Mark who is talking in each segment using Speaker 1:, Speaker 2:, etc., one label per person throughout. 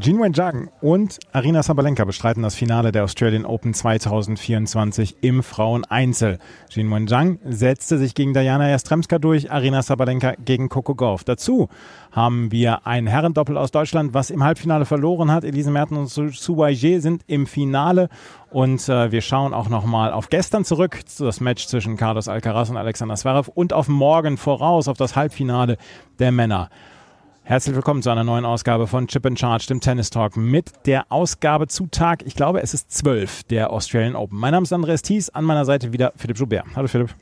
Speaker 1: Jinwen Zhang und Arina Sabalenka bestreiten das Finale der Australian Open 2024 im Fraueneinzel. Jinwen Zhang setzte sich gegen Diana Jastremska durch, Arina Sabalenka gegen Coco Gauff. Dazu haben wir ein Herrendoppel aus Deutschland, was im Halbfinale verloren hat. Elise Mertens und Su Weijie sind im Finale und äh, wir schauen auch nochmal auf gestern zurück, das Match zwischen Carlos Alcaraz und Alexander Zverev und auf morgen voraus, auf das Halbfinale der Männer. Herzlich willkommen zu einer neuen Ausgabe von Chip and Charge, dem Tennis Talk, mit der Ausgabe zu Tag, ich glaube, es ist 12 der Australian Open. Mein Name ist Andreas Thies, an meiner Seite wieder Philipp Joubert. Hallo Philipp.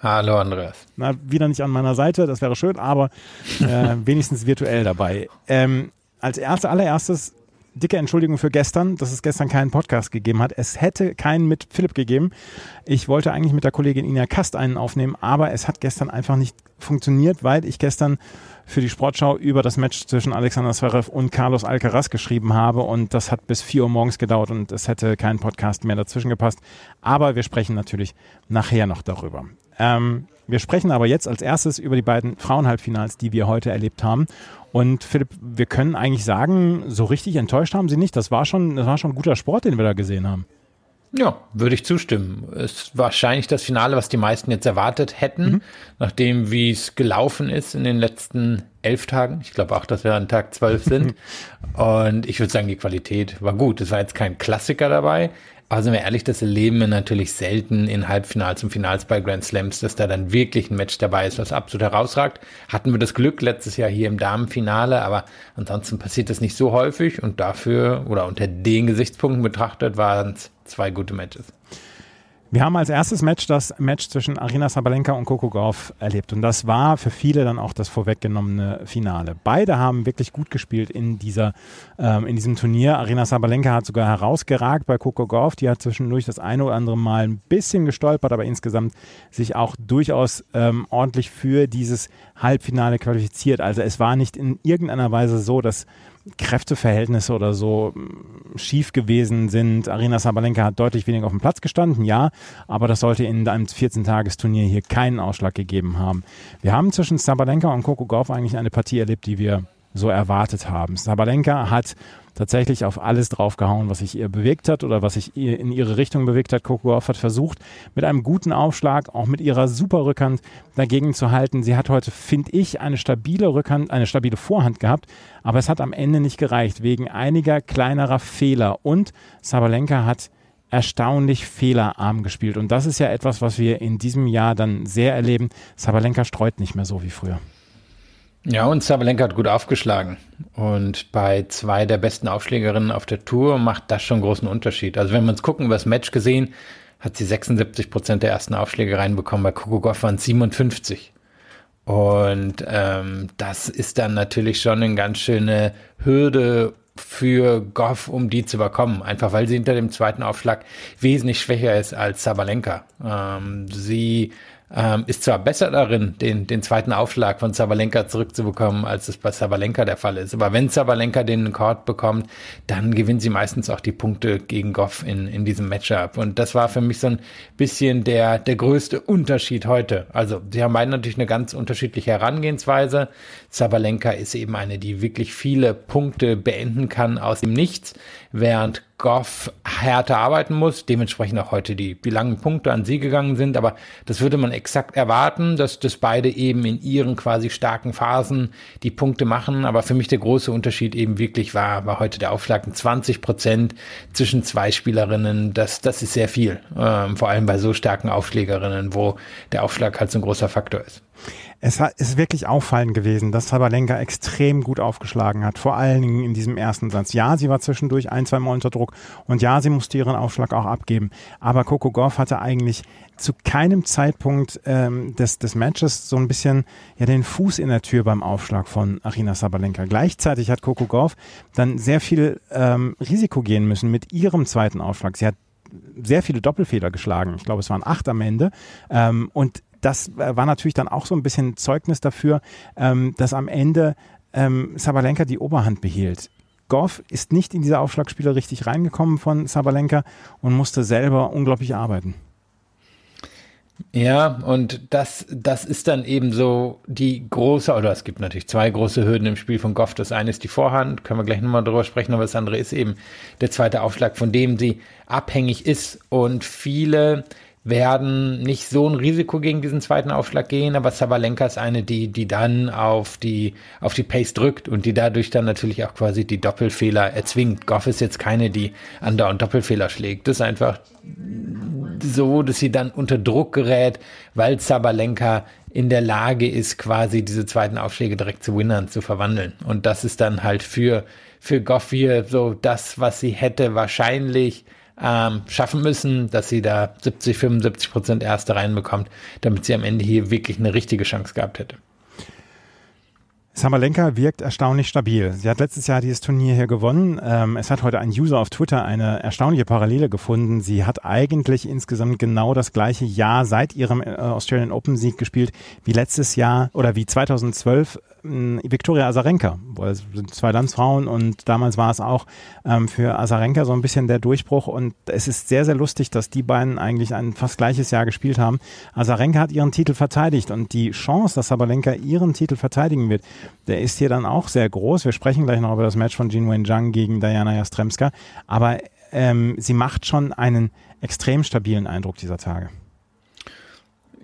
Speaker 2: Hallo Andreas.
Speaker 1: Na, wieder nicht an meiner Seite, das wäre schön, aber äh, wenigstens virtuell dabei. Ähm, als erste, allererstes dicke Entschuldigung für gestern, dass es gestern keinen Podcast gegeben hat. Es hätte keinen mit Philipp gegeben. Ich wollte eigentlich mit der Kollegin Ina Kast einen aufnehmen, aber es hat gestern einfach nicht funktioniert, weil ich gestern für die Sportschau über das Match zwischen Alexander Zverev und Carlos Alcaraz geschrieben habe und das hat bis 4 Uhr morgens gedauert und es hätte kein Podcast mehr dazwischen gepasst. Aber wir sprechen natürlich nachher noch darüber. Ähm, wir sprechen aber jetzt als erstes über die beiden Frauenhalbfinals, die wir heute erlebt haben. Und Philipp, wir können eigentlich sagen, so richtig enttäuscht haben sie nicht. Das war schon, das war schon ein guter Sport, den wir da gesehen haben.
Speaker 2: Ja, würde ich zustimmen. Es ist wahrscheinlich das Finale, was die meisten jetzt erwartet hätten, mhm. nachdem wie es gelaufen ist in den letzten elf Tagen. Ich glaube auch, dass wir an Tag zwölf sind. Und ich würde sagen, die Qualität war gut. Es war jetzt kein Klassiker dabei. Sind wir ehrlich, das erleben wir natürlich selten in Halbfinals und Finals bei Grand Slams, dass da dann wirklich ein Match dabei ist, was absolut herausragt. Hatten wir das Glück letztes Jahr hier im Damenfinale, aber ansonsten passiert das nicht so häufig und dafür oder unter den Gesichtspunkten betrachtet waren es zwei gute Matches.
Speaker 1: Wir haben als erstes Match das Match zwischen Arina Sabalenka und Coco Gauff erlebt. Und das war für viele dann auch das vorweggenommene Finale. Beide haben wirklich gut gespielt in, dieser, ähm, in diesem Turnier. Arina Sabalenka hat sogar herausgeragt bei Coco Gauff. Die hat zwischendurch das eine oder andere Mal ein bisschen gestolpert, aber insgesamt sich auch durchaus ähm, ordentlich für dieses Halbfinale qualifiziert. Also es war nicht in irgendeiner Weise so, dass Kräfteverhältnisse oder so mm, schief gewesen sind. Arina Sabalenka hat deutlich weniger auf dem Platz gestanden, ja, aber das sollte in einem 14-Tages-Turnier hier keinen Ausschlag gegeben haben. Wir haben zwischen Sabalenka und Coco Gauff eigentlich eine Partie erlebt, die wir so erwartet haben. Sabalenka hat tatsächlich auf alles draufgehauen, was sich ihr bewegt hat oder was sich ihr in ihre Richtung bewegt hat. Coco Gauff hat versucht, mit einem guten Aufschlag, auch mit ihrer super Rückhand dagegen zu halten. Sie hat heute, finde ich, eine stabile Rückhand, eine stabile Vorhand gehabt, aber es hat am Ende nicht gereicht, wegen einiger kleinerer Fehler. Und Sabalenka hat erstaunlich fehlerarm gespielt. Und das ist ja etwas, was wir in diesem Jahr dann sehr erleben. Sabalenka streut nicht mehr so wie früher.
Speaker 2: Ja, und Sabalenka hat gut aufgeschlagen. Und bei zwei der besten Aufschlägerinnen auf der Tour macht das schon großen Unterschied. Also wenn wir uns gucken, über das Match gesehen, hat sie 76 Prozent der ersten Aufschläge reinbekommen. Bei Coco Goff waren es 57. Und ähm, das ist dann natürlich schon eine ganz schöne Hürde für Goff, um die zu überkommen. Einfach weil sie hinter dem zweiten Aufschlag wesentlich schwächer ist als Sabalenka. Ähm, sie ähm, ist zwar besser darin, den, den zweiten Aufschlag von Sabalenka zurückzubekommen, als es bei Sabalenka der Fall ist. Aber wenn Sabalenka den Court bekommt, dann gewinnt sie meistens auch die Punkte gegen Goff in, in diesem Matchup. Und das war für mich so ein bisschen der, der größte Unterschied heute. Also, sie haben beide natürlich eine ganz unterschiedliche Herangehensweise. Sabalenka ist eben eine, die wirklich viele Punkte beenden kann aus dem Nichts, während Goff härter arbeiten muss, dementsprechend auch heute die, die langen Punkte an sie gegangen sind, aber das würde man exakt erwarten, dass das beide eben in ihren quasi starken Phasen die Punkte machen, aber für mich der große Unterschied eben wirklich war, war heute der Aufschlag 20 Prozent zwischen zwei Spielerinnen, das, das ist sehr viel, ähm, vor allem bei so starken Aufschlägerinnen, wo der Aufschlag halt so ein großer Faktor ist.
Speaker 1: Es ist wirklich auffallend gewesen, dass Sabalenka extrem gut aufgeschlagen hat, vor allen Dingen in diesem ersten Satz. Ja, sie war zwischendurch ein, zwei Mal unter Druck und ja, sie musste ihren Aufschlag auch abgeben. Aber Coco Goff hatte eigentlich zu keinem Zeitpunkt ähm, des, des Matches so ein bisschen ja, den Fuß in der Tür beim Aufschlag von Arina Sabalenka. Gleichzeitig hat Coco Goff dann sehr viel ähm, Risiko gehen müssen mit ihrem zweiten Aufschlag. Sie hat sehr viele Doppelfehler geschlagen. Ich glaube, es waren acht am Ende. Ähm, und das äh, war natürlich dann auch so ein bisschen Zeugnis dafür, ähm, dass am Ende ähm, Sabalenka die Oberhand behielt. Goff ist nicht in diese Aufschlagspiele richtig reingekommen von Sabalenka und musste selber unglaublich arbeiten.
Speaker 2: Ja, und das, das ist dann eben so die große, oder es gibt natürlich zwei große Hürden im Spiel von Goff. Das eine ist die Vorhand, können wir gleich nochmal drüber sprechen, aber das andere ist eben der zweite Aufschlag, von dem sie abhängig ist. Und viele werden nicht so ein Risiko gegen diesen zweiten Aufschlag gehen, aber Sabalenka ist eine, die, die dann auf die, auf die Pace drückt und die dadurch dann natürlich auch quasi die Doppelfehler erzwingt. Goff ist jetzt keine, die andauernd Doppelfehler schlägt. Das ist einfach so, dass sie dann unter Druck gerät, weil Sabalenka in der Lage ist, quasi diese zweiten Aufschläge direkt zu Winnern zu verwandeln. Und das ist dann halt für, für Goff hier so das, was sie hätte wahrscheinlich ähm, schaffen müssen, dass sie da 70, 75 Prozent Erste reinbekommt, damit sie am Ende hier wirklich eine richtige Chance gehabt hätte.
Speaker 1: Sabalenka wirkt erstaunlich stabil. Sie hat letztes Jahr dieses Turnier hier gewonnen. Ähm, es hat heute ein User auf Twitter eine erstaunliche Parallele gefunden. Sie hat eigentlich insgesamt genau das gleiche Jahr seit ihrem äh, Australian Open Sieg gespielt wie letztes Jahr oder wie 2012 Viktoria Azarenka, es sind zwei Landsfrauen und damals war es auch ähm, für Azarenka so ein bisschen der Durchbruch und es ist sehr, sehr lustig, dass die beiden eigentlich ein fast gleiches Jahr gespielt haben. Azarenka hat ihren Titel verteidigt und die Chance, dass Sabalenka ihren Titel verteidigen wird, der ist hier dann auch sehr groß. Wir sprechen gleich noch über das Match von Jin Wen-Zhang gegen Diana Jastremska, aber ähm, sie macht schon einen extrem stabilen Eindruck dieser Tage.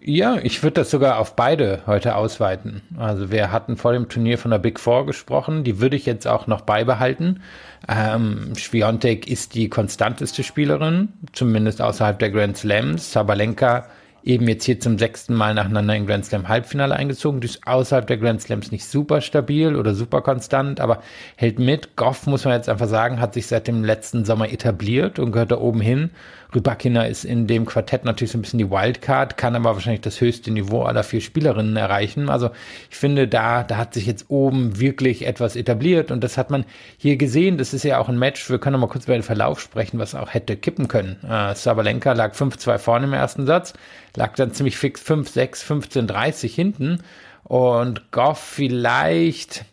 Speaker 2: Ja, ich würde das sogar auf beide heute ausweiten. Also wir hatten vor dem Turnier von der Big Four gesprochen, die würde ich jetzt auch noch beibehalten. Ähm, Schwiontek ist die konstanteste Spielerin, zumindest außerhalb der Grand Slams. Sabalenka eben jetzt hier zum sechsten Mal nacheinander in Grand Slam Halbfinale eingezogen. Die ist außerhalb der Grand Slams nicht super stabil oder super konstant, aber hält mit. Goff, muss man jetzt einfach sagen, hat sich seit dem letzten Sommer etabliert und gehört da oben hin. Rybakina ist in dem Quartett natürlich so ein bisschen die Wildcard, kann aber wahrscheinlich das höchste Niveau aller vier Spielerinnen erreichen. Also ich finde, da, da hat sich jetzt oben wirklich etwas etabliert und das hat man hier gesehen. Das ist ja auch ein Match, wir können noch mal kurz über den Verlauf sprechen, was auch hätte kippen können. Äh, Sabalenka lag 5-2 vorne im ersten Satz, lag dann ziemlich fix 5-6, 15-30 hinten und Goff vielleicht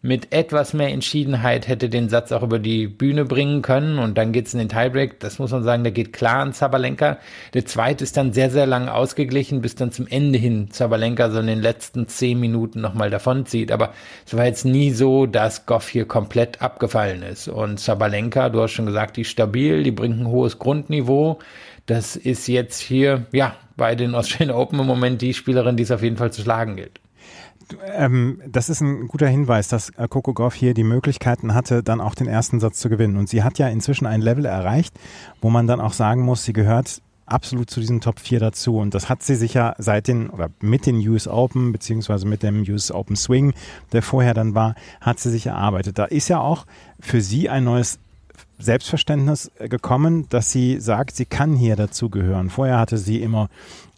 Speaker 2: mit etwas mehr Entschiedenheit hätte den Satz auch über die Bühne bringen können und dann geht's in den Tiebreak. Das muss man sagen, der geht klar an Zabalenka. Der zweite ist dann sehr, sehr lang ausgeglichen, bis dann zum Ende hin Zabalenka so in den letzten zehn Minuten nochmal davonzieht. Aber es war jetzt nie so, dass Goff hier komplett abgefallen ist. Und Zabalenka, du hast schon gesagt, die ist stabil, die bringt ein hohes Grundniveau. Das ist jetzt hier, ja, bei den Australian Open im Moment die Spielerin, die es auf jeden Fall zu schlagen gilt
Speaker 1: ähm, das ist ein guter Hinweis, dass äh, Coco Goff hier die Möglichkeiten hatte, dann auch den ersten Satz zu gewinnen. Und sie hat ja inzwischen ein Level erreicht, wo man dann auch sagen muss, sie gehört absolut zu diesen Top 4 dazu. Und das hat sie sicher seit den oder mit den US Open, beziehungsweise mit dem US Open Swing, der vorher dann war, hat sie sich erarbeitet. Da ist ja auch für sie ein neues Selbstverständnis gekommen, dass sie sagt, sie kann hier dazugehören. Vorher hatte sie immer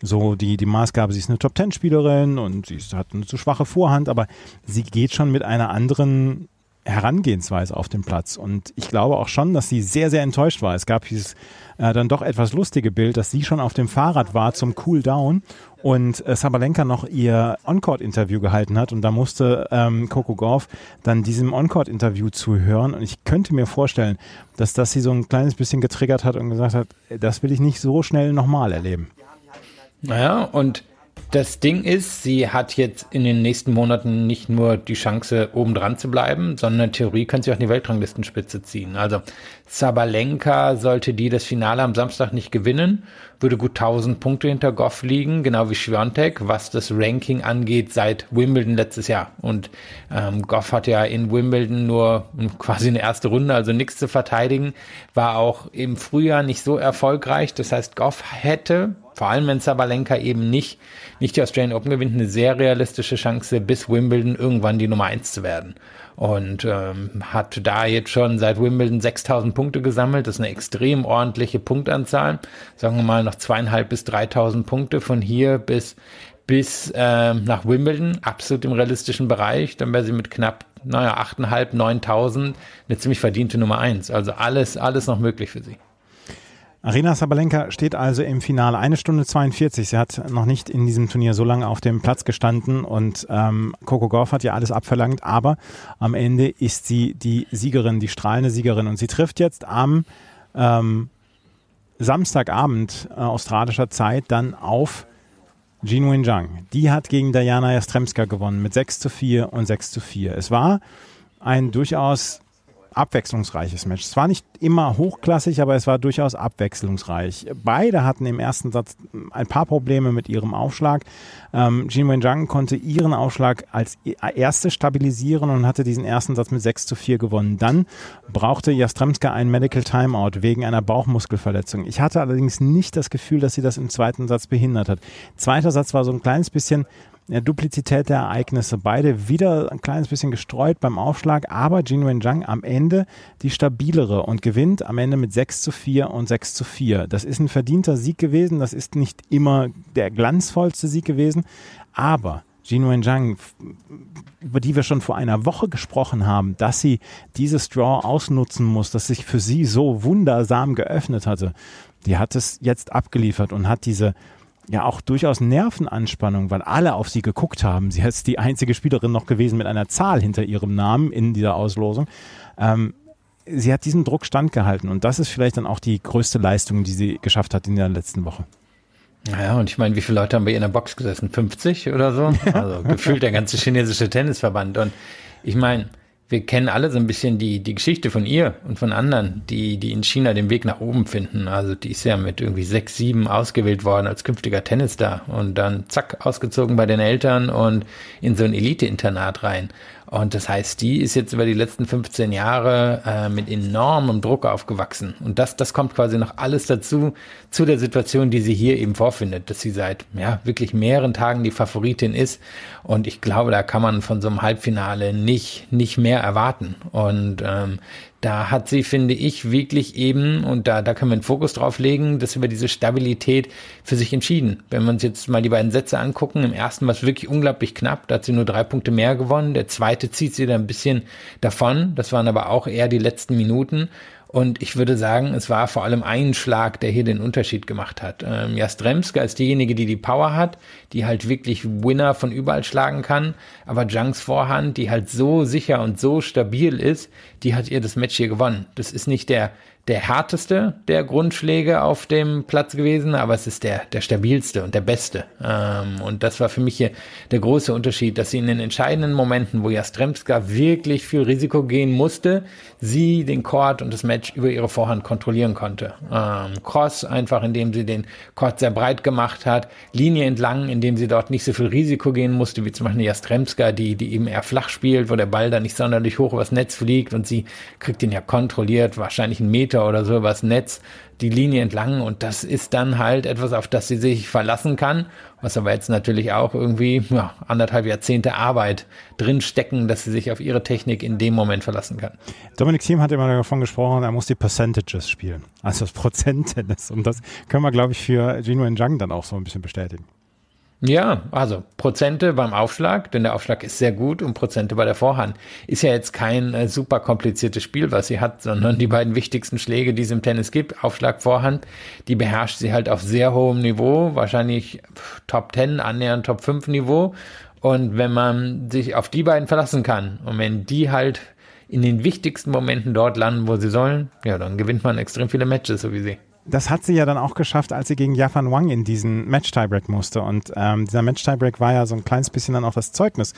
Speaker 1: so die, die Maßgabe, sie ist eine Top-Ten-Spielerin und sie hat eine zu schwache Vorhand, aber sie geht schon mit einer anderen Herangehensweise auf den Platz. Und ich glaube auch schon, dass sie sehr, sehr enttäuscht war. Es gab dieses äh, dann doch etwas lustige Bild, dass sie schon auf dem Fahrrad war zum Cool Down und äh, Sabalenka noch ihr On-Court-Interview gehalten hat und da musste ähm, Coco Gauff dann diesem On-Court-Interview zuhören und ich könnte mir vorstellen, dass das sie so ein kleines bisschen getriggert hat und gesagt hat, das will ich nicht so schnell nochmal erleben.
Speaker 2: Naja, und das Ding ist, sie hat jetzt in den nächsten Monaten nicht nur die Chance, oben dran zu bleiben, sondern in Theorie kann sie auch in die Weltranglistenspitze ziehen. Also Sabalenka, sollte die das Finale am Samstag nicht gewinnen, würde gut 1000 Punkte hinter Goff liegen, genau wie Schwiontek, was das Ranking angeht seit Wimbledon letztes Jahr. Und ähm, Goff hat ja in Wimbledon nur quasi eine erste Runde, also nichts zu verteidigen, war auch im Frühjahr nicht so erfolgreich. Das heißt, Goff hätte vor allem wenn Sabalenka eben nicht, nicht die Australian Open gewinnt, eine sehr realistische Chance, bis Wimbledon irgendwann die Nummer eins zu werden. Und ähm, hat da jetzt schon seit Wimbledon 6000 Punkte gesammelt. Das ist eine extrem ordentliche Punktanzahl. Sagen wir mal noch zweieinhalb bis 3000 Punkte von hier bis bis ähm, nach Wimbledon, absolut im realistischen Bereich. Dann wäre sie mit knapp, naja, 8.500, 9.000 eine ziemlich verdiente Nummer eins. Also alles, alles noch möglich für sie.
Speaker 1: Arena Sabalenka steht also im Finale. Eine Stunde 42. Sie hat noch nicht in diesem Turnier so lange auf dem Platz gestanden und ähm, Coco Gauff hat ja alles abverlangt, aber am Ende ist sie die Siegerin, die strahlende Siegerin und sie trifft jetzt am ähm, Samstagabend äh, australischer Zeit dann auf Jin Wen Zhang. Die hat gegen Diana Jastremska gewonnen mit 6 zu 4 und 6 zu 4. Es war ein durchaus abwechslungsreiches Match. Es war nicht immer hochklassig, aber es war durchaus abwechslungsreich. Beide hatten im ersten Satz ein paar Probleme mit ihrem Aufschlag. Ähm, Jin Wenjiang konnte ihren Aufschlag als erste stabilisieren und hatte diesen ersten Satz mit 6 zu 4 gewonnen. Dann brauchte Jastremska ein Medical Timeout wegen einer Bauchmuskelverletzung. Ich hatte allerdings nicht das Gefühl, dass sie das im zweiten Satz behindert hat. Zweiter Satz war so ein kleines bisschen ja, Duplizität der Ereignisse. Beide wieder ein kleines bisschen gestreut beim Aufschlag, aber Jin Wenjiang am Ende die stabilere und gewinnt am Ende mit 6 zu 4 und 6 zu 4. Das ist ein verdienter Sieg gewesen. Das ist nicht immer der glanzvollste Sieg gewesen, aber Jin Wenjiang, über die wir schon vor einer Woche gesprochen haben, dass sie dieses Draw ausnutzen muss, das sich für sie so wundersam geöffnet hatte, die hat es jetzt abgeliefert und hat diese ja auch durchaus Nervenanspannung, weil alle auf sie geguckt haben. Sie ist die einzige Spielerin noch gewesen mit einer Zahl hinter ihrem Namen in dieser Auslosung. Ähm, sie hat diesem Druck standgehalten und das ist vielleicht dann auch die größte Leistung, die sie geschafft hat in der letzten Woche.
Speaker 2: Ja, und ich meine, wie viele Leute haben bei ihr in der Box gesessen? 50 oder so? Also gefühlt der ganze chinesische Tennisverband. Und ich meine, wir kennen alle so ein bisschen die, die Geschichte von ihr und von anderen, die, die in China den Weg nach oben finden. Also die ist ja mit irgendwie sechs, sieben ausgewählt worden als künftiger Tennisstar und dann zack, ausgezogen bei den Eltern und in so ein Elite-Internat rein. Und das heißt, die ist jetzt über die letzten 15 Jahre äh, mit enormem Druck aufgewachsen. Und das, das kommt quasi noch alles dazu, zu der Situation, die sie hier eben vorfindet, dass sie seit ja, wirklich mehreren Tagen die Favoritin ist. Und ich glaube, da kann man von so einem Halbfinale nicht, nicht mehr erwarten. Und ähm, da hat sie, finde ich, wirklich eben, und da, da können wir einen Fokus drauf legen, dass über diese Stabilität für sich entschieden. Wenn wir uns jetzt mal die beiden Sätze angucken, im ersten war es wirklich unglaublich knapp, da hat sie nur drei Punkte mehr gewonnen, der zweite zieht sie da ein bisschen davon, das waren aber auch eher die letzten Minuten und ich würde sagen, es war vor allem ein Schlag, der hier den Unterschied gemacht hat. Ähm, Jastremska ist diejenige, die die Power hat, die halt wirklich Winner von überall schlagen kann. Aber Jungs Vorhand, die halt so sicher und so stabil ist, die hat ihr das Match hier gewonnen. Das ist nicht der der härteste der Grundschläge auf dem Platz gewesen, aber es ist der, der stabilste und der beste. Ähm, und das war für mich hier der große Unterschied, dass sie in den entscheidenden Momenten, wo Jastremska wirklich viel Risiko gehen musste, sie den Court und das Match über ihre Vorhand kontrollieren konnte. Ähm, Cross einfach, indem sie den Court sehr breit gemacht hat, Linie entlang, indem sie dort nicht so viel Risiko gehen musste, wie zum Beispiel Jastremska, die, die eben eher flach spielt, wo der Ball da nicht sonderlich hoch übers Netz fliegt und sie kriegt ihn ja kontrolliert, wahrscheinlich einen Meter Meter oder so übers Netz die Linie entlang und das ist dann halt etwas, auf das sie sich verlassen kann, was aber jetzt natürlich auch irgendwie ja, anderthalb Jahrzehnte Arbeit drinstecken, dass sie sich auf ihre Technik in dem Moment verlassen kann.
Speaker 1: Dominik Thiem hat immer davon gesprochen, er muss die Percentages spielen, also das Prozenttennis und das können wir, glaube ich, für Gino Zhang dann auch so ein bisschen bestätigen.
Speaker 2: Ja, also Prozente beim Aufschlag, denn der Aufschlag ist sehr gut und Prozente bei der Vorhand. Ist ja jetzt kein äh, super kompliziertes Spiel, was sie hat, sondern die beiden wichtigsten Schläge, die es im Tennis gibt, Aufschlag, Vorhand, die beherrscht sie halt auf sehr hohem Niveau, wahrscheinlich Top 10, annähernd Top 5 Niveau. Und wenn man sich auf die beiden verlassen kann und wenn die halt in den wichtigsten Momenten dort landen, wo sie sollen, ja, dann gewinnt man extrem viele Matches, so wie sie
Speaker 1: das hat sie ja dann auch geschafft, als sie gegen Yafan Wang in diesen Match-Tiebreak musste. Und ähm, dieser Match-Tiebreak war ja so ein kleines bisschen dann auch das Zeugnis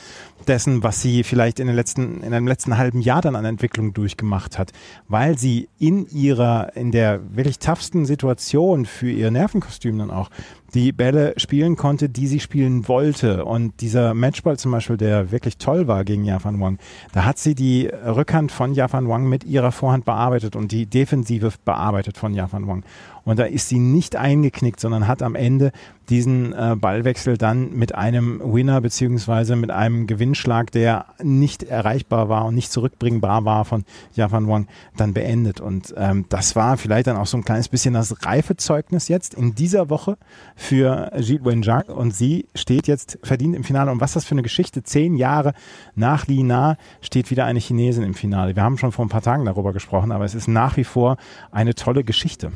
Speaker 1: dessen, was sie vielleicht in, den letzten, in einem letzten halben Jahr dann an Entwicklung durchgemacht hat. Weil sie in ihrer, in der wirklich toughsten Situation für ihr Nervenkostüm dann auch die Bälle spielen konnte, die sie spielen wollte. Und dieser Matchball zum Beispiel, der wirklich toll war gegen Yafan Wang, da hat sie die Rückhand von Yafan Wang mit ihrer Vorhand bearbeitet und die Defensive bearbeitet von Yafan Wang. Und da ist sie nicht eingeknickt, sondern hat am Ende diesen äh, Ballwechsel dann mit einem Winner beziehungsweise mit einem Gewinnschlag, der nicht erreichbar war und nicht zurückbringbar war von Japan Wang, dann beendet. Und ähm, das war vielleicht dann auch so ein kleines bisschen das Reifezeugnis jetzt in dieser Woche für Gilles Wenjiang. Und sie steht jetzt verdient im Finale. Und was das für eine Geschichte? Zehn Jahre nach Li Na steht wieder eine Chinesin im Finale. Wir haben schon vor ein paar Tagen darüber gesprochen, aber es ist nach wie vor eine tolle Geschichte.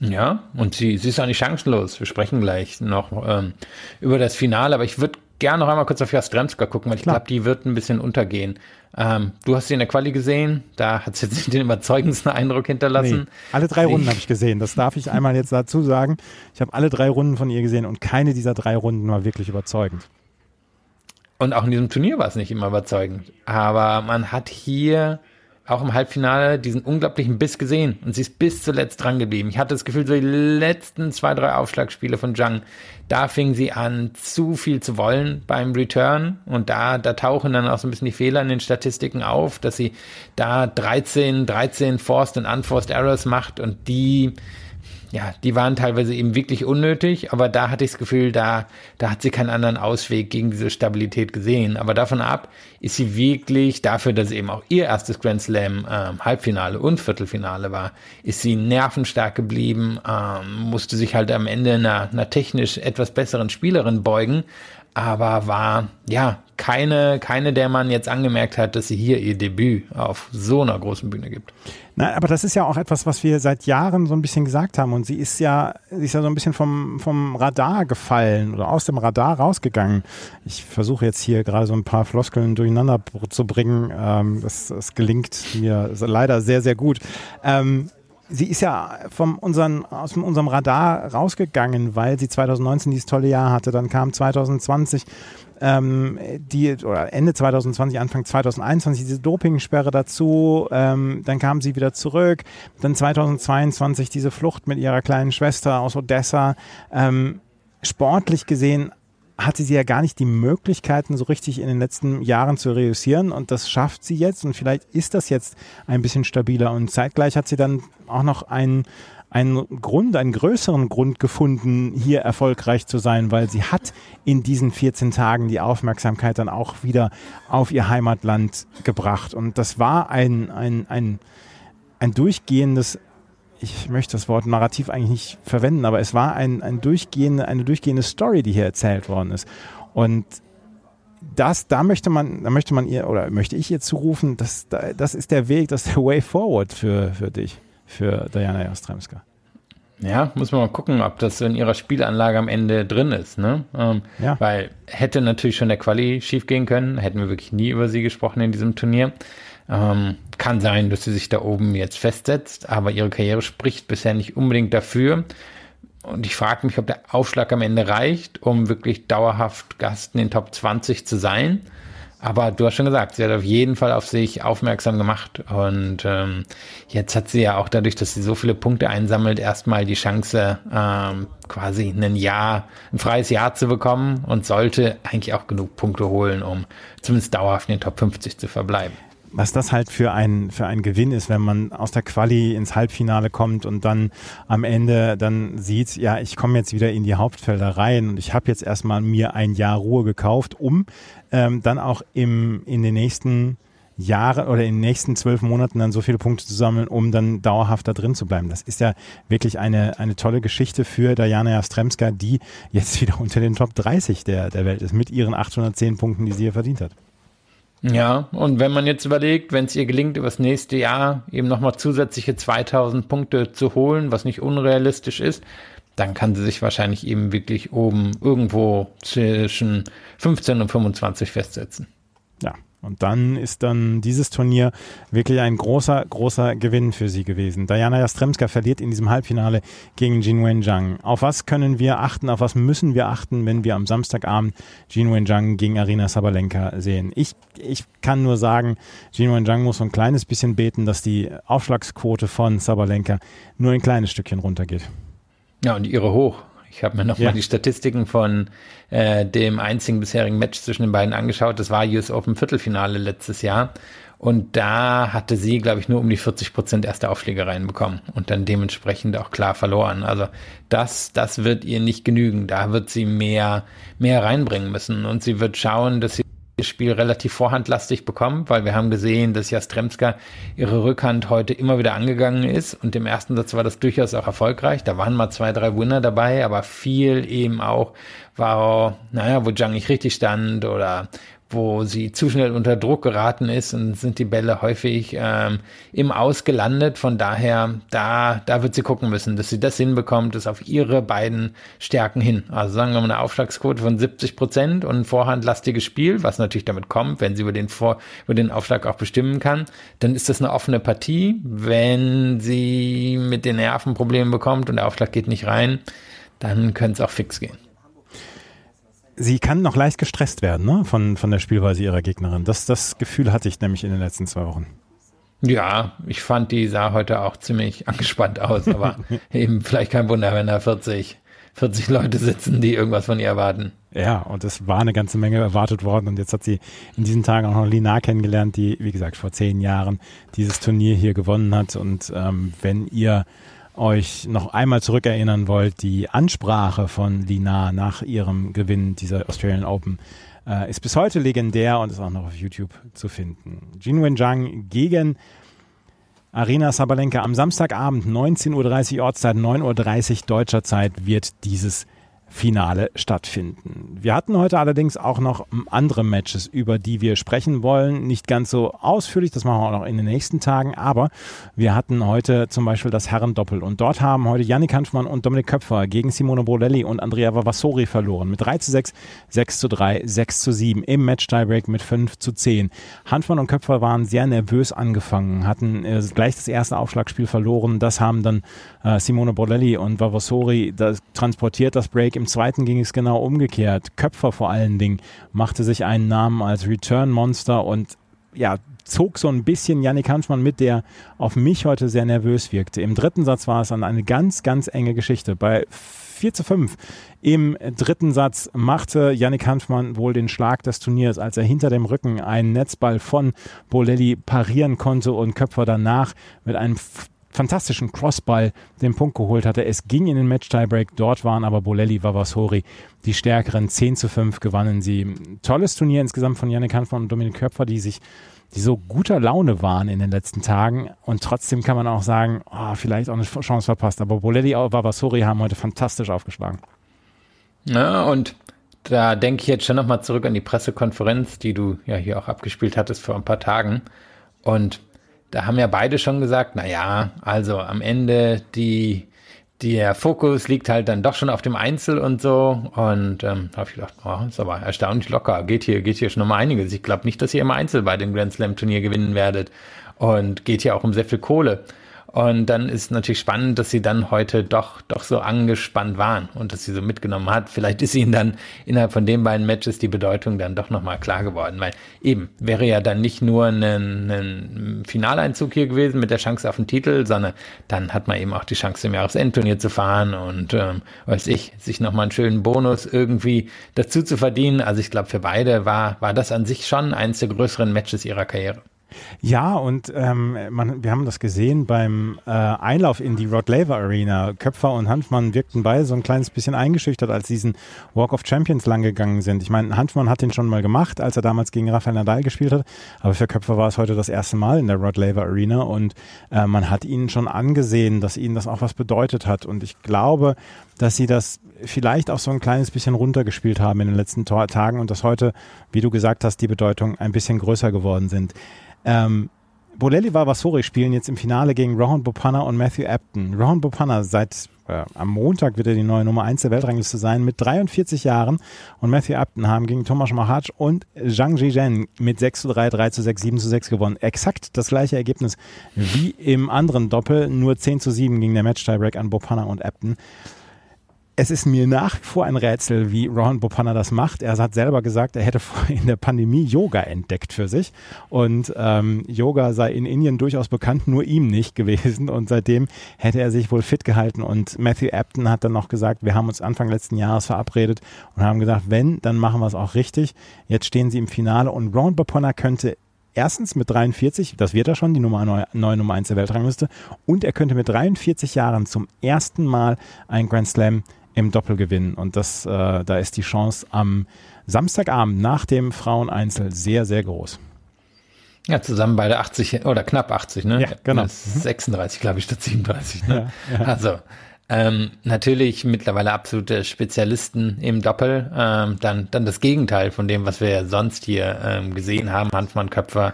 Speaker 2: Ja, und sie, sie ist auch nicht chancenlos. Wir sprechen gleich noch ähm, über das Finale, aber ich würde gerne noch einmal kurz auf Jastremska gucken, weil ich glaube, die wird ein bisschen untergehen. Ähm, du hast sie in der Quali gesehen, da hat sie jetzt nicht den überzeugendsten Eindruck hinterlassen. Nee,
Speaker 1: alle drei Runden habe ich gesehen, das darf ich einmal jetzt dazu sagen. Ich habe alle drei Runden von ihr gesehen und keine dieser drei Runden war wirklich überzeugend.
Speaker 2: Und auch in diesem Turnier war es nicht immer überzeugend. Aber man hat hier auch im Halbfinale diesen unglaublichen Biss gesehen und sie ist bis zuletzt dran geblieben. Ich hatte das Gefühl, so die letzten zwei, drei Aufschlagspiele von Zhang, da fing sie an, zu viel zu wollen beim Return und da, da tauchen dann auch so ein bisschen die Fehler in den Statistiken auf, dass sie da 13, 13 Forced und Unforced Errors macht und die, ja, die waren teilweise eben wirklich unnötig, aber da hatte ich das Gefühl, da, da hat sie keinen anderen Ausweg gegen diese Stabilität gesehen. Aber davon ab ist sie wirklich, dafür, dass eben auch ihr erstes Grand Slam ähm, Halbfinale und Viertelfinale war, ist sie nervenstark geblieben, ähm, musste sich halt am Ende einer, einer technisch etwas besseren Spielerin beugen, aber war ja keine, keine, der man jetzt angemerkt hat, dass sie hier ihr Debüt auf so einer großen Bühne gibt.
Speaker 1: Na, aber das ist ja auch etwas, was wir seit Jahren so ein bisschen gesagt haben. Und sie ist ja, sie ist ja so ein bisschen vom, vom Radar gefallen oder aus dem Radar rausgegangen. Ich versuche jetzt hier gerade so ein paar Floskeln durcheinander zu bringen. Ähm, das, das gelingt mir leider sehr, sehr gut. Ähm, sie ist ja vom unseren, aus unserem Radar rausgegangen, weil sie 2019 dieses tolle Jahr hatte. Dann kam 2020 ähm, die, oder Ende 2020, Anfang 2021 diese Dopingsperre dazu. Ähm, dann kam sie wieder zurück. Dann 2022 diese Flucht mit ihrer kleinen Schwester aus Odessa. Ähm, sportlich gesehen hatte sie ja gar nicht die Möglichkeiten, so richtig in den letzten Jahren zu reüssieren. Und das schafft sie jetzt. Und vielleicht ist das jetzt ein bisschen stabiler. Und zeitgleich hat sie dann auch noch einen, einen Grund, einen größeren Grund gefunden, hier erfolgreich zu sein, weil sie hat in diesen 14 Tagen die Aufmerksamkeit dann auch wieder auf ihr Heimatland gebracht. Und das war ein, ein, ein, ein durchgehendes ich möchte das Wort Narrativ eigentlich nicht verwenden, aber es war ein, ein durchgehende, eine durchgehende Story, die hier erzählt worden ist. Und das, da möchte man, da möchte man ihr oder möchte ich ihr zurufen, das, das ist der Weg, das ist der Way Forward für, für dich, für Diana Jastremska.
Speaker 2: Ja, muss man mal gucken, ob das in ihrer Spielanlage am Ende drin ist, ne? Ähm, ja. Weil hätte natürlich schon der Quali schief gehen können, hätten wir wirklich nie über sie gesprochen in diesem Turnier. Ähm, kann sein, dass sie sich da oben jetzt festsetzt, aber ihre Karriere spricht bisher nicht unbedingt dafür. Und ich frage mich, ob der Aufschlag am Ende reicht, um wirklich dauerhaft Gast in den Top 20 zu sein. Aber du hast schon gesagt, sie hat auf jeden Fall auf sich aufmerksam gemacht. Und ähm, jetzt hat sie ja auch dadurch, dass sie so viele Punkte einsammelt, erstmal die Chance, ähm, quasi ein Jahr, ein freies Jahr zu bekommen und sollte eigentlich auch genug Punkte holen, um zumindest dauerhaft in den Top 50 zu verbleiben
Speaker 1: was das halt für ein, für ein Gewinn ist, wenn man aus der Quali ins Halbfinale kommt und dann am Ende dann sieht, ja, ich komme jetzt wieder in die Hauptfelder rein und ich habe jetzt erstmal mir ein Jahr Ruhe gekauft, um ähm, dann auch im, in den nächsten Jahren oder in den nächsten zwölf Monaten dann so viele Punkte zu sammeln, um dann dauerhaft da drin zu bleiben. Das ist ja wirklich eine, eine tolle Geschichte für Diana Jastremska, die jetzt wieder unter den Top 30 der, der Welt ist, mit ihren 810 Punkten, die sie hier verdient hat.
Speaker 2: Ja, und wenn man jetzt überlegt, wenn es ihr gelingt, über das nächste Jahr eben nochmal zusätzliche 2000 Punkte zu holen, was nicht unrealistisch ist, dann kann sie sich wahrscheinlich eben wirklich oben irgendwo zwischen 15 und 25 festsetzen.
Speaker 1: Ja, und dann ist dann dieses Turnier wirklich ein großer, großer Gewinn für sie gewesen. Diana Jastremska verliert in diesem Halbfinale gegen Jin Wenjiang. Auf was können wir achten, auf was müssen wir achten, wenn wir am Samstagabend Jin Wenjiang gegen Arina Sabalenka sehen? Ich, ich kann nur sagen, Jin Wenjiang muss so ein kleines bisschen beten, dass die Aufschlagsquote von Sabalenka nur ein kleines Stückchen runtergeht.
Speaker 2: Ja, und ihre hoch. Ich habe mir nochmal ja. die Statistiken von äh, dem einzigen bisherigen Match zwischen den beiden angeschaut. Das war US Open Viertelfinale letztes Jahr. Und da hatte sie, glaube ich, nur um die 40 Prozent erste Aufschläge reinbekommen und dann dementsprechend auch klar verloren. Also das, das wird ihr nicht genügen. Da wird sie mehr, mehr reinbringen müssen. Und sie wird schauen, dass sie Spiel relativ vorhandlastig bekommen, weil wir haben gesehen, dass Jastremska ihre Rückhand heute immer wieder angegangen ist und im ersten Satz war das durchaus auch erfolgreich. Da waren mal zwei, drei Winner dabei, aber viel eben auch war, naja, wo Zhang nicht richtig stand oder wo sie zu schnell unter Druck geraten ist und sind die Bälle häufig ähm, im Aus gelandet. Von daher, da, da wird sie gucken müssen, dass sie das hinbekommt, das auf ihre beiden Stärken hin. Also sagen wir mal eine Aufschlagsquote von 70 Prozent und ein vorhandlastiges Spiel, was natürlich damit kommt, wenn sie über den, Vor über den Aufschlag auch bestimmen kann, dann ist das eine offene Partie. Wenn sie mit den Nerven Probleme bekommt und der Aufschlag geht nicht rein, dann könnte es auch fix gehen
Speaker 1: sie kann noch leicht gestresst werden ne? von, von der Spielweise ihrer Gegnerin. Das, das Gefühl hatte ich nämlich in den letzten zwei Wochen.
Speaker 2: Ja, ich fand, die sah heute auch ziemlich angespannt aus, aber eben vielleicht kein Wunder, wenn da 40, 40 Leute sitzen, die irgendwas von ihr erwarten.
Speaker 1: Ja, und es war eine ganze Menge erwartet worden und jetzt hat sie in diesen Tagen auch noch Lina kennengelernt, die, wie gesagt, vor zehn Jahren dieses Turnier hier gewonnen hat und ähm, wenn ihr euch noch einmal zurückerinnern wollt, die Ansprache von Lina nach ihrem Gewinn dieser Australian Open äh, ist bis heute legendär und ist auch noch auf YouTube zu finden. Jinwen Zhang gegen Arena Sabalenka am Samstagabend 19.30 Uhr Ortszeit, 9.30 Uhr deutscher Zeit wird dieses Finale stattfinden. Wir hatten heute allerdings auch noch andere Matches, über die wir sprechen wollen. Nicht ganz so ausführlich, das machen wir auch noch in den nächsten Tagen, aber wir hatten heute zum Beispiel das Herrendoppel und dort haben heute Yannick Hanfmann und Dominik Köpfer gegen Simone Bolelli und Andrea Vavassori verloren mit 3 zu 6, 6 zu 3, 6 zu 7 im Match-Tiebreak mit 5 zu 10. Hanfmann und Köpfer waren sehr nervös angefangen, hatten äh, gleich das erste Aufschlagspiel verloren. Das haben dann äh, Simone Bolelli und Vavassori transportiert, das Break im zweiten ging es genau umgekehrt. Köpfer vor allen Dingen machte sich einen Namen als Return Monster und ja, zog so ein bisschen Yannick Hanfmann mit, der auf mich heute sehr nervös wirkte. Im dritten Satz war es dann eine ganz, ganz enge Geschichte. Bei 4 zu 5 im dritten Satz machte Yannick Hanfmann wohl den Schlag des Turniers, als er hinter dem Rücken einen Netzball von Bolelli parieren konnte und Köpfer danach mit einem fantastischen Crossball den Punkt geholt hatte. Es ging in den Match-Tiebreak, dort waren aber Bolelli, Vavasori die stärkeren. 10 zu 5 gewannen sie. Tolles Turnier insgesamt von Janik Hanfmann und Dominik Köpfer, die sich die so guter Laune waren in den letzten Tagen und trotzdem kann man auch sagen, oh, vielleicht auch eine Chance verpasst. Aber Bolelli und Vavasori haben heute fantastisch aufgeschlagen.
Speaker 2: Ja, und da denke ich jetzt schon nochmal zurück an die Pressekonferenz, die du ja hier auch abgespielt hattest vor ein paar Tagen. Und da haben ja beide schon gesagt, na ja, also am Ende die der Fokus liegt halt dann doch schon auf dem Einzel und so. Und ähm, habe ich gedacht, oh, ist aber erstaunlich locker. Geht hier, geht hier schon um einiges. Ich glaube nicht, dass ihr immer Einzel bei dem Grand Slam Turnier gewinnen werdet. Und geht hier auch um sehr viel Kohle. Und dann ist natürlich spannend, dass sie dann heute doch, doch so angespannt waren und dass sie so mitgenommen hat. Vielleicht ist ihnen dann innerhalb von den beiden Matches die Bedeutung dann doch nochmal klar geworden, weil eben wäre ja dann nicht nur ein, ein Finaleinzug hier gewesen mit der Chance auf den Titel, sondern dann hat man eben auch die Chance im Jahresendturnier zu fahren und, ähm, weiß ich, sich nochmal einen schönen Bonus irgendwie dazu zu verdienen. Also ich glaube, für beide war, war das an sich schon eins der größeren Matches ihrer Karriere.
Speaker 1: Ja, und ähm, man, wir haben das gesehen beim äh, Einlauf in die Rod Laver Arena. Köpfer und Hanfmann wirkten beide so ein kleines bisschen eingeschüchtert, als diesen Walk of Champions lang gegangen sind. Ich meine, Hanfmann hat den schon mal gemacht, als er damals gegen Rafael Nadal gespielt hat. Aber für Köpfer war es heute das erste Mal in der Rod Laver Arena und äh, man hat ihnen schon angesehen, dass ihnen das auch was bedeutet hat. Und ich glaube, dass sie das vielleicht auch so ein kleines bisschen runtergespielt haben in den letzten Tagen und dass heute, wie du gesagt hast, die Bedeutung ein bisschen größer geworden sind. Ähm, Bolelli war Vasori spielen jetzt im Finale gegen Rohan Bopanna und Matthew Apton. Rohan Bopanna seit äh, am Montag wird er die neue Nummer 1 der Weltrangliste sein mit 43 Jahren und Matthew Apton haben gegen Thomas Mahatch und Zhang Zhizhen mit 6 zu 3, 3 zu 6, 7 zu 6 gewonnen. Exakt das gleiche Ergebnis wie im anderen Doppel, nur 10 zu 7 gegen der Match-Tiebreak an Bopanna und Apton es ist mir nach wie vor ein Rätsel, wie Rohan Bopanna das macht. Er hat selber gesagt, er hätte in der Pandemie Yoga entdeckt für sich. Und ähm, Yoga sei in Indien durchaus bekannt, nur ihm nicht gewesen. Und seitdem hätte er sich wohl fit gehalten. Und Matthew Apton hat dann noch gesagt, wir haben uns Anfang letzten Jahres verabredet und haben gesagt, wenn, dann machen wir es auch richtig. Jetzt stehen sie im Finale und Rohan Bopanna könnte erstens mit 43, das wird er schon, die Nummer, neue Nummer 1 der Weltrangliste, und er könnte mit 43 Jahren zum ersten Mal ein Grand Slam im Doppel gewinnen. Und das, äh, da ist die Chance am Samstagabend nach dem Fraueneinzel sehr, sehr groß.
Speaker 2: Ja, zusammen beide 80 oder knapp 80, ne?
Speaker 1: Ja, genau.
Speaker 2: 36, glaube ich, statt 37, ne? Ja, ja. Also, Ähm, natürlich mittlerweile absolute Spezialisten im Doppel. Ähm, dann, dann das Gegenteil von dem, was wir sonst hier ähm, gesehen haben. Hanfmann Köpfer,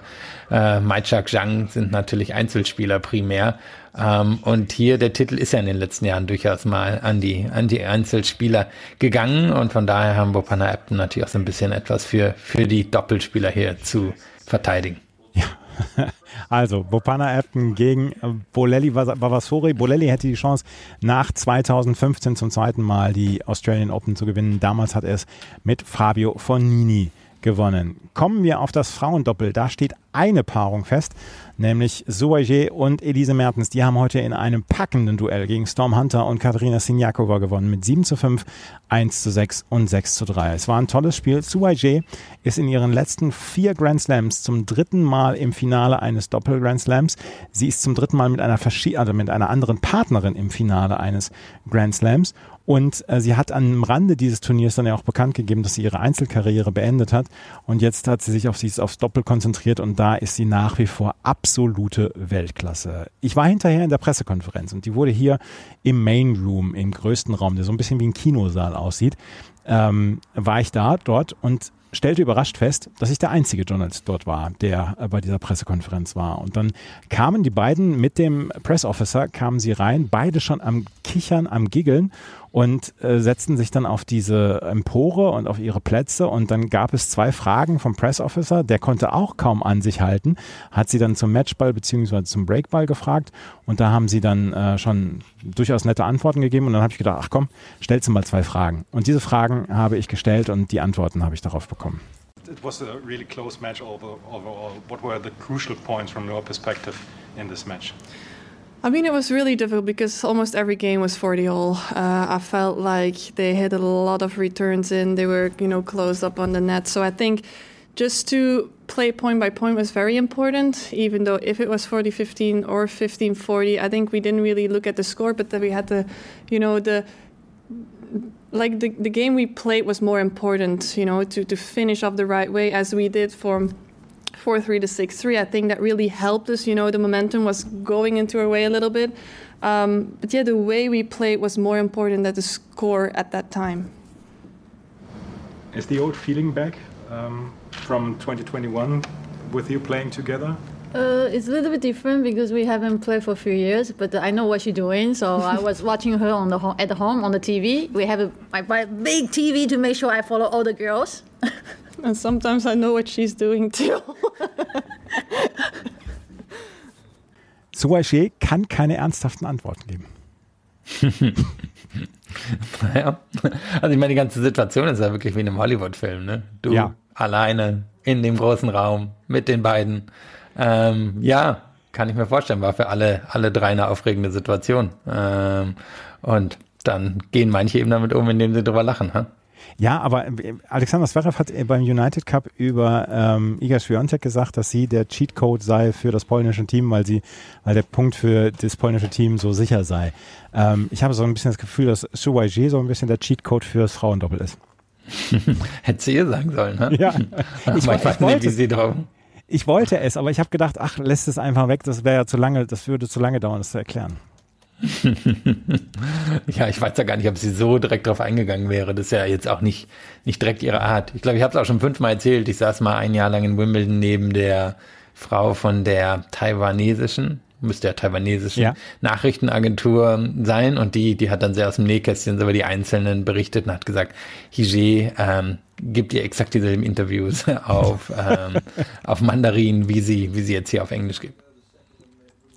Speaker 2: äh, Maichak Zhang sind natürlich Einzelspieler primär. Ähm, und hier der Titel ist ja in den letzten Jahren durchaus mal an die, an die Einzelspieler gegangen. Und von daher haben Bopana Apton natürlich auch so ein bisschen etwas für, für die Doppelspieler hier zu verteidigen.
Speaker 1: Also, Bopana Apton gegen äh, Bolelli Bavasori. Bolelli hätte die Chance, nach 2015 zum zweiten Mal die Australian Open zu gewinnen. Damals hat er es mit Fabio gewonnen. Kommen wir auf das Frauendoppel. Da steht eine Paarung fest, nämlich Suaje und Elise Mertens. Die haben heute in einem packenden Duell gegen Storm Hunter und Katharina Sinjakova gewonnen mit 7 zu 5, 1 zu 6 und 6 zu 3. Es war ein tolles Spiel. Suaje ist in ihren letzten vier Grand Slams zum dritten Mal im Finale eines Doppel Grand Slams. Sie ist zum dritten Mal mit einer, also mit einer anderen Partnerin im Finale eines Grand Slams und äh, sie hat am Rande dieses Turniers dann ja auch bekannt gegeben, dass sie ihre Einzelkarriere beendet hat. Und jetzt hat sie sich auf sie aufs Doppel konzentriert und da ist sie nach wie vor absolute Weltklasse. Ich war hinterher in der Pressekonferenz und die wurde hier im Main Room, im größten Raum, der so ein bisschen wie ein Kinosaal aussieht, ähm, war ich da dort und stellte überrascht fest, dass ich der einzige Journalist dort war, der äh, bei dieser Pressekonferenz war. Und dann kamen die beiden mit dem Press Officer, kamen sie rein, beide schon am Kichern, am Giggeln und äh, setzten sich dann auf diese Empore und auf ihre Plätze und dann gab es zwei Fragen vom Press Officer, der konnte auch kaum an sich halten, hat sie dann zum Matchball beziehungsweise zum Breakball gefragt und da haben sie dann äh, schon durchaus nette Antworten gegeben und dann habe ich gedacht, ach komm, stellst du mal zwei Fragen. Und diese Fragen habe ich gestellt und die Antworten habe ich darauf bekommen.
Speaker 3: It was a really close match overall. What were the crucial points from your perspective in this match?
Speaker 4: I mean, it was really difficult because almost every game was 40 all. Uh, I felt like they had a lot of returns in. They were, you know, closed up on the net. So I think just to play point by point was very important, even though if it was 40 15 or 15 40, I think we didn't really look at the score, but that we had the, you know, the like the, the game we played was more important, you know, to, to finish off the right way as we did for 4 3 to 6 3. I think that really helped us. You know, the momentum was going into our way a little bit. Um, but yeah, the way we played was more important than the score at that time.
Speaker 3: Is the old feeling back um, from 2021 with you playing together?
Speaker 5: Uh, it's a little bit different because we haven't played for a few years, but I know what she's doing. So I was watching her on the home, at the home on the TV. We have a my, my big TV to make sure I follow all the girls.
Speaker 4: And sometimes I know what she's doing too.
Speaker 1: Suache kann keine ernsthaften Antworten geben.
Speaker 2: naja, also ich meine, die ganze Situation ist ja wirklich wie in einem Hollywood-Film, ne? Du ja. alleine in dem großen Raum mit den beiden. Ähm, ja, kann ich mir vorstellen, war für alle, alle drei eine aufregende Situation. Ähm, und dann gehen manche eben damit um, indem sie drüber lachen. Ha?
Speaker 1: Ja, aber äh, Alexander Zverev hat beim United Cup über ähm, Iga Swiatek gesagt, dass sie der Cheatcode sei für das polnische Team, weil sie, weil der Punkt für das polnische Team so sicher sei. Ähm, ich habe so ein bisschen das Gefühl, dass Suwaje so ein bisschen der Cheatcode fürs Frauendoppel ist.
Speaker 2: Hätte sie ihr sagen sollen, ne?
Speaker 1: Ja.
Speaker 2: ich, ich, weiß nicht, wie sie drauf.
Speaker 1: Ich wollte es, aber ich habe gedacht, ach, lässt es einfach weg, das wäre ja zu lange, das würde zu lange dauern, das zu erklären.
Speaker 2: ja, ich weiß ja gar nicht, ob sie so direkt drauf eingegangen wäre. Das ist ja jetzt auch nicht, nicht direkt ihre Art. Ich glaube, ich habe es auch schon fünfmal erzählt. Ich saß mal ein Jahr lang in Wimbledon neben der Frau von der taiwanesischen, müsste ja taiwanesischen ja. Nachrichtenagentur sein und die, die hat dann sehr aus dem Nähkästchen über die Einzelnen berichtet und hat gesagt, Hige ähm, gibt ihr exakt dieselben Interviews auf, ähm, auf Mandarin, wie sie, wie sie jetzt hier auf Englisch gibt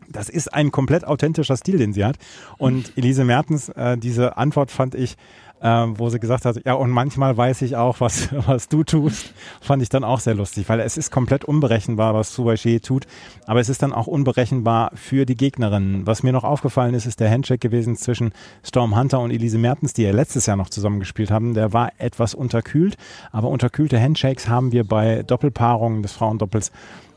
Speaker 1: das ist ein komplett authentischer Stil, den sie hat. Und Elise Mertens, äh, diese Antwort fand ich, äh, wo sie gesagt hat, ja, und manchmal weiß ich auch, was, was du tust, fand ich dann auch sehr lustig, weil es ist komplett unberechenbar, was Subaché tut, aber es ist dann auch unberechenbar für die Gegnerinnen. Was mir noch aufgefallen ist, ist der Handshake gewesen zwischen Storm Hunter und Elise Mertens, die ja letztes Jahr noch zusammengespielt haben. Der war etwas unterkühlt, aber unterkühlte Handshakes haben wir bei Doppelpaarungen des Frauendoppels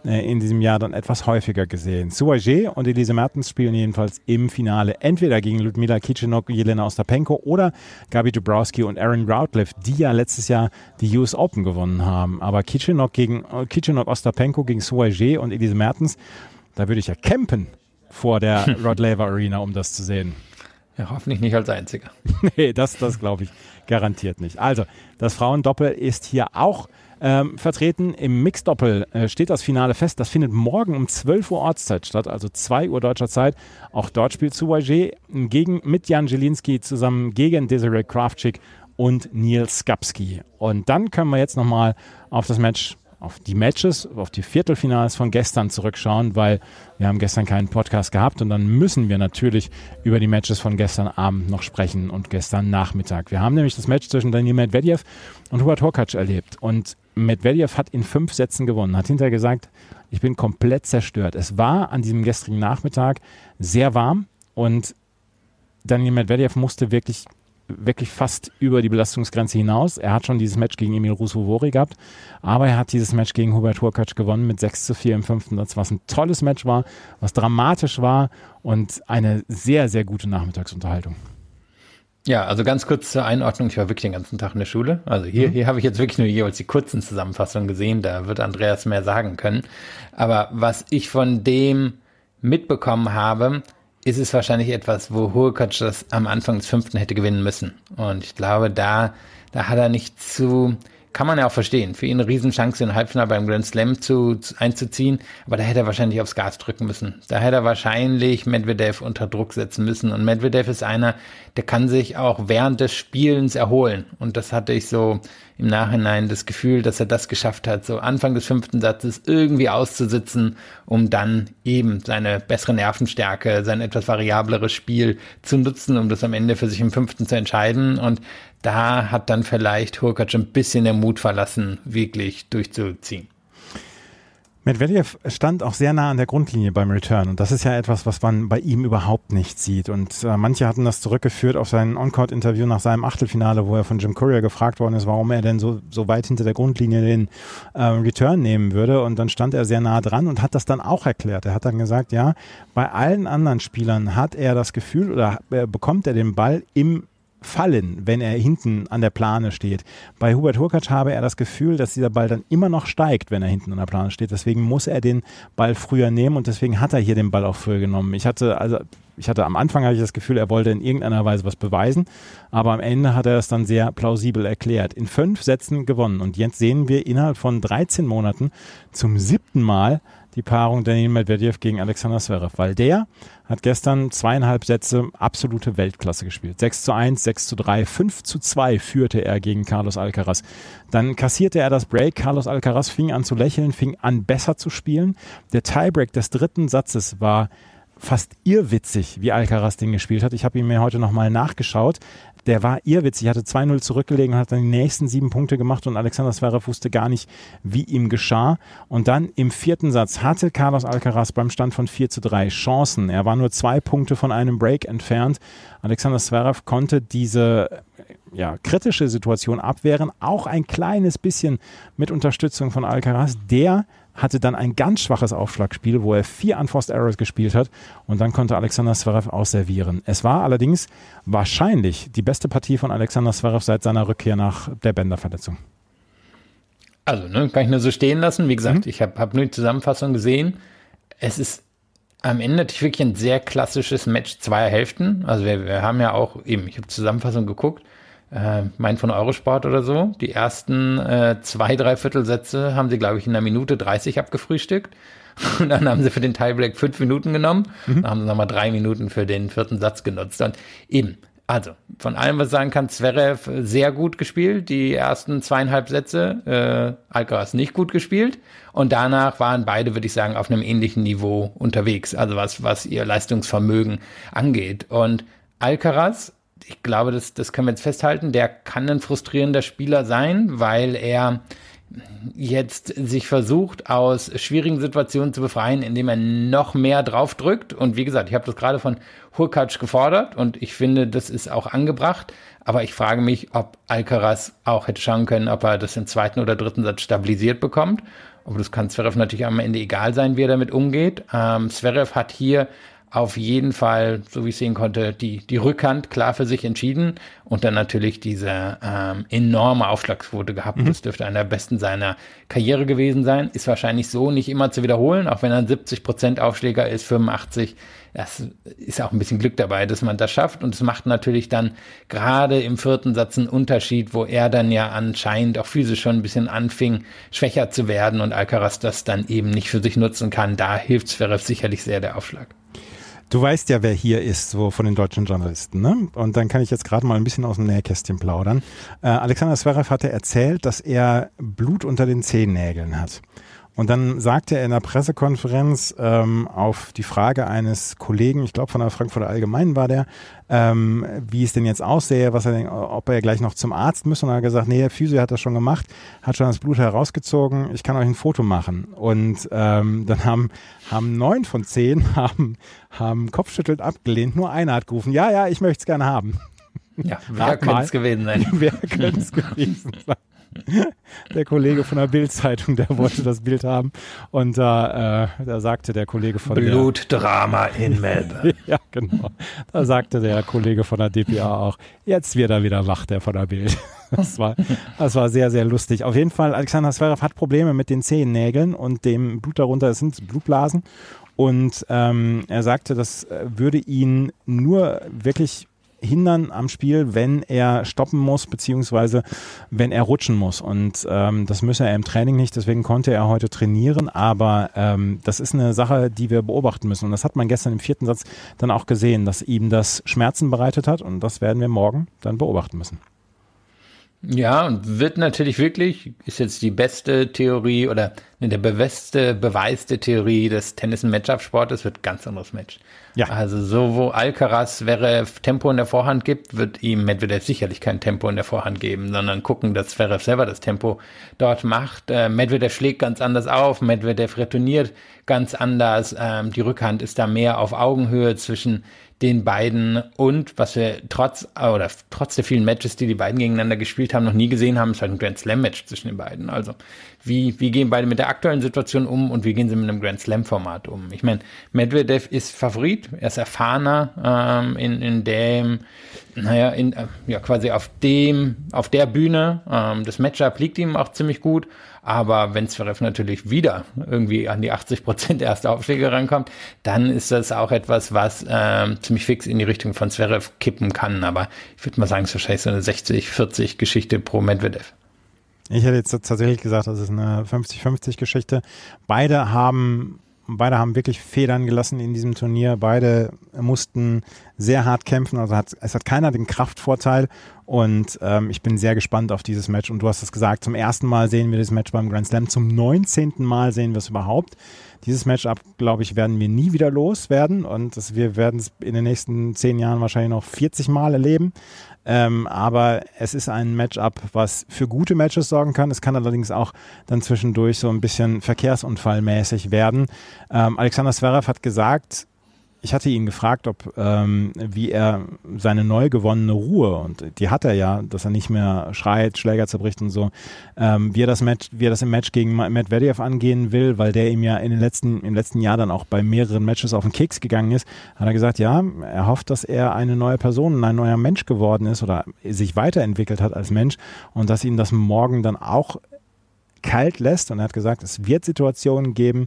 Speaker 1: in diesem Jahr dann etwas häufiger gesehen. Suaje und Elise Mertens spielen jedenfalls im Finale entweder gegen Ludmila Kichenok, Jelena Ostapenko oder Gabi Dubrowski und Aaron Routliff, die ja letztes Jahr die US Open gewonnen haben. Aber Kichenok gegen Kichenok Ostapenko gegen Suaje und Elise Mertens, da würde ich ja campen vor der Rod Laver Arena, um das zu sehen.
Speaker 2: Ja, hoffentlich nicht als Einziger.
Speaker 1: nee, das, das glaube ich garantiert nicht. Also, das Frauendoppel ist hier auch ähm, vertreten. Im Mixdoppel äh, steht das Finale fest. Das findet morgen um 12 Uhr Ortszeit statt, also 2 Uhr deutscher Zeit. Auch dort spielt Suwaje gegen, mit Jan Jelinski zusammen gegen Desiree Kraftschick und Neil Skapski. Und dann können wir jetzt nochmal auf das Match auf die Matches, auf die Viertelfinals von gestern zurückschauen, weil wir haben gestern keinen Podcast gehabt und dann müssen wir natürlich über die Matches von gestern Abend noch sprechen und gestern Nachmittag. Wir haben nämlich das Match zwischen Daniel Medvedev und Hubert Horkacz erlebt und Medvedev hat in fünf Sätzen gewonnen, hat hinterher gesagt, ich bin komplett zerstört. Es war an diesem gestrigen Nachmittag sehr warm und Daniel Medvedev musste wirklich wirklich fast über die Belastungsgrenze hinaus. Er hat schon dieses Match gegen Emil Rusuvori gehabt, aber er hat dieses Match gegen Hubert Hurkacz gewonnen mit 6 zu 4 im fünften Satz, was ein tolles Match war, was dramatisch war und eine sehr, sehr gute Nachmittagsunterhaltung.
Speaker 2: Ja, also ganz kurz zur Einordnung. Ich war wirklich den ganzen Tag in der Schule. Also hier, mhm. hier habe ich jetzt wirklich nur jeweils die kurzen Zusammenfassungen gesehen. Da wird Andreas mehr sagen können. Aber was ich von dem mitbekommen habe, ist es wahrscheinlich etwas, wo Hurkacz das am Anfang des fünften hätte gewinnen müssen. Und ich glaube, da, da hat er nicht zu, kann man ja auch verstehen. Für ihn eine Riesenchance, in Halbfinale beim Grand Slam zu, zu, einzuziehen. Aber da hätte er wahrscheinlich aufs Gas drücken müssen. Da hätte er wahrscheinlich Medvedev unter Druck setzen müssen. Und Medvedev ist einer, der kann sich auch während des Spielens erholen. Und das hatte ich so im Nachhinein das Gefühl, dass er das geschafft hat, so Anfang des fünften Satzes irgendwie auszusitzen, um dann eben seine bessere Nervenstärke, sein etwas variableres Spiel zu nutzen, um das am Ende für sich im fünften zu entscheiden. Und da hat dann vielleicht Hurkacz ein bisschen der Mut verlassen, wirklich durchzuziehen.
Speaker 1: Medvedev stand auch sehr nah an der Grundlinie beim Return und das ist ja etwas, was man bei ihm überhaupt nicht sieht. Und äh, manche hatten das zurückgeführt auf sein On-Court-Interview nach seinem Achtelfinale, wo er von Jim Courier gefragt worden ist, warum er denn so, so weit hinter der Grundlinie den äh, Return nehmen würde. Und dann stand er sehr nah dran und hat das dann auch erklärt. Er hat dann gesagt, ja, bei allen anderen Spielern hat er das Gefühl oder äh, bekommt er den Ball im fallen, wenn er hinten an der Plane steht. Bei Hubert Hurkacz habe er das Gefühl, dass dieser Ball dann immer noch steigt, wenn er hinten an der Plane steht. Deswegen muss er den Ball früher nehmen und deswegen hat er hier den Ball auch früher genommen. Ich hatte also ich hatte am Anfang hatte ich das Gefühl, er wollte in irgendeiner Weise was beweisen, aber am Ende hat er es dann sehr plausibel erklärt. In fünf Sätzen gewonnen und jetzt sehen wir innerhalb von 13 Monaten zum siebten Mal die Paarung Daniel Medvedev gegen Alexander Zverev, weil der hat gestern zweieinhalb Sätze absolute Weltklasse gespielt. 6 zu 1, 6 zu 3, 5 zu 2 führte er gegen Carlos Alcaraz. Dann kassierte er das Break. Carlos Alcaraz fing an zu lächeln, fing an besser zu spielen. Der Tiebreak des dritten Satzes war fast irrwitzig, wie Alcaraz den gespielt hat. Ich habe ihn mir heute nochmal nachgeschaut der war irrwitzig, hatte 2-0 zurückgelegen und hat dann die nächsten sieben Punkte gemacht und Alexander Zverev wusste gar nicht, wie ihm geschah. Und dann im vierten Satz hatte Carlos Alcaraz beim Stand von 4 zu 3 Chancen. Er war nur zwei Punkte von einem Break entfernt. Alexander Zverev konnte diese ja, kritische Situation abwehren, auch ein kleines bisschen mit Unterstützung von Alcaraz, der hatte dann ein ganz schwaches Aufschlagspiel, wo er vier Unforced Errors gespielt hat und dann konnte Alexander Zverev ausservieren. Es war allerdings wahrscheinlich die beste Partie von Alexander Zverev seit seiner Rückkehr nach der Bänderverletzung.
Speaker 2: Also, ne, kann ich nur so stehen lassen. Wie gesagt, mhm. ich habe hab nur die Zusammenfassung gesehen. Es ist am Ende natürlich wirklich ein sehr klassisches Match zweier Hälften. Also wir, wir haben ja auch eben, ich habe Zusammenfassung geguckt, äh, mein von Eurosport oder so. Die ersten äh, zwei, drei Viertelsätze haben sie, glaube ich, in einer Minute 30 abgefrühstückt. Und dann haben sie für den Tiebreak fünf Minuten genommen. Mhm. Dann haben sie nochmal drei Minuten für den vierten Satz genutzt. Und eben, also von allem, was ich sagen kann, Zverev sehr gut gespielt. Die ersten zweieinhalb Sätze, äh, Alcaraz nicht gut gespielt. Und danach waren beide, würde ich sagen, auf einem ähnlichen Niveau unterwegs. Also was, was ihr Leistungsvermögen angeht. Und Alcaraz ich glaube, das, das können wir jetzt festhalten, der kann ein frustrierender Spieler sein, weil er jetzt sich versucht, aus schwierigen Situationen zu befreien, indem er noch mehr draufdrückt. Und wie gesagt, ich habe das gerade von Hurkacz gefordert und ich finde, das ist auch angebracht. Aber ich frage mich, ob Alcaraz auch hätte schauen können, ob er das im zweiten oder dritten Satz stabilisiert bekommt. Aber das kann Zverev natürlich am Ende egal sein, wie er damit umgeht. Ähm, Zverev hat hier auf jeden Fall, so wie ich sehen konnte, die, die Rückhand klar für sich entschieden und dann natürlich diese ähm, enorme Aufschlagsquote gehabt. Mhm. Das dürfte einer der besten seiner Karriere gewesen sein. Ist wahrscheinlich so nicht immer zu wiederholen, auch wenn er ein 70 Prozent Aufschläger ist, 85 das ist auch ein bisschen Glück dabei, dass man das schafft. Und es macht natürlich dann gerade im vierten Satz einen Unterschied, wo er dann ja anscheinend auch physisch schon ein bisschen anfing, schwächer zu werden und Alcaraz das dann eben nicht für sich nutzen kann. Da hilft Zverev sicherlich sehr der Aufschlag.
Speaker 1: Du weißt ja, wer hier ist, so von den deutschen Journalisten, ne? Und dann kann ich jetzt gerade mal ein bisschen aus dem Nähkästchen plaudern. Äh, Alexander Zverev hatte erzählt, dass er Blut unter den Zehennägeln hat. Und dann sagte er in der Pressekonferenz ähm, auf die Frage eines Kollegen, ich glaube von der Frankfurter Allgemeinen war der, ähm, wie es denn jetzt aussähe, was er denn, ob er gleich noch zum Arzt müsse. Und er hat gesagt, nee, der Physio hat das schon gemacht, hat schon das Blut herausgezogen, ich kann euch ein Foto machen. Und ähm, dann haben, haben neun von zehn haben, haben kopfschüttelt abgelehnt, nur einer hat gerufen, ja, ja, ich möchte es gerne haben.
Speaker 2: Ja, wer könnte es gewesen sein?
Speaker 1: wer könnte es gewesen sein? der Kollege von der Bild-Zeitung, der wollte das Bild haben. Und da, äh, da sagte der Kollege von
Speaker 2: Blutdrama in Melbourne.
Speaker 1: ja, genau. Da sagte der Kollege von der DPA auch, jetzt wird er wieder wach, der von der Bild. Das war, das war sehr, sehr lustig. Auf jeden Fall, Alexander Zverev hat Probleme mit den Zehennägeln und dem Blut darunter. Es sind Blutblasen. Und ähm, er sagte, das äh, würde ihn nur wirklich hindern am Spiel, wenn er stoppen muss, beziehungsweise wenn er rutschen muss. Und ähm, das müsse er im Training nicht, deswegen konnte er heute trainieren. Aber ähm, das ist eine Sache, die wir beobachten müssen. Und das hat man gestern im vierten Satz dann auch gesehen, dass ihm das Schmerzen bereitet hat. Und das werden wir morgen dann beobachten müssen.
Speaker 2: Ja, und wird natürlich wirklich, ist jetzt die beste Theorie oder ne, der beste Beweis der Theorie des Tennis- und Matchup-Sportes wird ganz anderes Match. Ja. Also so, wo Alcaraz wäre Tempo in der Vorhand gibt, wird ihm Medvedev sicherlich kein Tempo in der Vorhand geben, sondern gucken, dass Zverev selber das Tempo dort macht. Äh, Medvedev schlägt ganz anders auf, Medvedev retourniert ganz anders. Ähm, die Rückhand ist da mehr auf Augenhöhe zwischen den beiden und was wir trotz oder trotz der vielen Matches, die die beiden gegeneinander gespielt haben, noch nie gesehen haben, ist halt ein Grand Slam Match zwischen den beiden. Also wie, wie gehen beide mit der aktuellen Situation um und wie gehen sie mit einem Grand Slam Format um? Ich meine, Medvedev ist Favorit, er ist erfahrener ähm, in, in dem, naja, in, äh, ja quasi auf dem, auf der Bühne. Ähm, das Matchup liegt ihm auch ziemlich gut. Aber wenn Zverev natürlich wieder irgendwie an die 80 Prozent erste Aufschläge rankommt, dann ist das auch etwas, was ähm, ziemlich fix in die Richtung von Zverev kippen kann. Aber ich würde mal sagen, es ist wahrscheinlich so eine 60-40 Geschichte pro Medvedev.
Speaker 1: Ich hätte jetzt tatsächlich gesagt, das ist eine 50-50 Geschichte. Beide haben beide haben wirklich Federn gelassen in diesem Turnier. Beide mussten sehr hart kämpfen. Also hat, es hat keiner den Kraftvorteil. Und ähm, ich bin sehr gespannt auf dieses Match. Und du hast es gesagt, zum ersten Mal sehen wir das Match beim Grand Slam. Zum 19. Mal sehen wir es überhaupt. Dieses Matchup, glaube ich, werden wir nie wieder loswerden. Und das, wir werden es in den nächsten zehn Jahren wahrscheinlich noch 40 Mal erleben. Ähm, aber es ist ein Matchup, was für gute Matches sorgen kann. Es kann allerdings auch dann zwischendurch so ein bisschen verkehrsunfallmäßig werden. Ähm, Alexander Zverev hat gesagt, ich hatte ihn gefragt, ob ähm, wie er seine neu gewonnene Ruhe und die hat er ja, dass er nicht mehr schreit, Schläger zerbricht und so, ähm, wie er das Match, wie er das im Match gegen Medvedev angehen will, weil der ihm ja in den letzten im letzten Jahr dann auch bei mehreren Matches auf den Keks gegangen ist, hat er gesagt, ja, er hofft, dass er eine neue Person, ein neuer Mensch geworden ist oder sich weiterentwickelt hat als Mensch und dass ihn das morgen dann auch kalt lässt und er hat gesagt, es wird Situationen geben,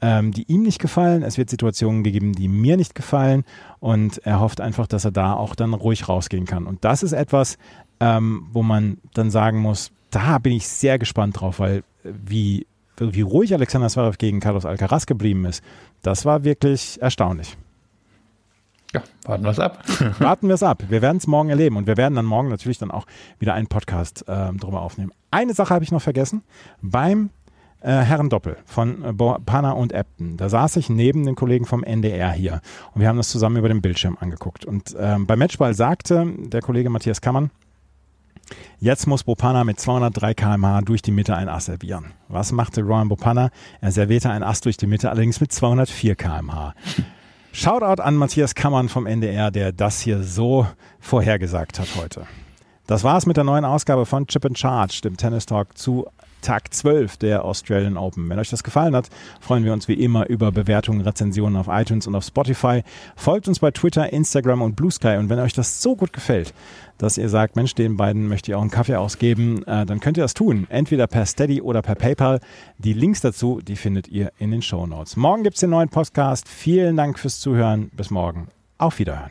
Speaker 1: ähm, die ihm nicht gefallen. Es wird Situationen geben, die mir nicht gefallen. Und er hofft einfach, dass er da auch dann ruhig rausgehen kann. Und das ist etwas, ähm, wo man dann sagen muss, da bin ich sehr gespannt drauf, weil äh, wie, wie ruhig Alexander Zverev gegen Carlos Alcaraz geblieben ist, das war wirklich erstaunlich.
Speaker 2: Ja, warten wir es ab.
Speaker 1: warten wir es ab. Wir werden es morgen erleben und wir werden dann morgen natürlich dann auch wieder einen Podcast äh, drüber aufnehmen. Eine Sache habe ich noch vergessen. Beim äh, Herrendoppel von äh, Pana und Epton. Da saß ich neben den Kollegen vom NDR hier und wir haben das zusammen über den Bildschirm angeguckt. Und ähm, beim Matchball sagte der Kollege Matthias Kammern, Jetzt muss Bopana mit 203 km/h durch die Mitte ein Ass servieren. Was machte Ryan Bopana? Er servierte ein Ass durch die Mitte, allerdings mit 204 km/h. Shoutout an Matthias Kammern vom NDR, der das hier so vorhergesagt hat heute. Das war es mit der neuen Ausgabe von Chip and Charge, dem Tennis Talk zu Tag 12 der Australian Open. Wenn euch das gefallen hat, freuen wir uns wie immer über Bewertungen, Rezensionen auf iTunes und auf Spotify. Folgt uns bei Twitter, Instagram und Blue Sky. Und wenn euch das so gut gefällt, dass ihr sagt, Mensch, den beiden möchte ich auch einen Kaffee ausgeben, äh, dann könnt ihr das tun. Entweder per Steady oder per PayPal. Die Links dazu, die findet ihr in den Show Notes. Morgen gibt es den neuen Podcast. Vielen Dank fürs Zuhören. Bis morgen. Auf Wiederhören.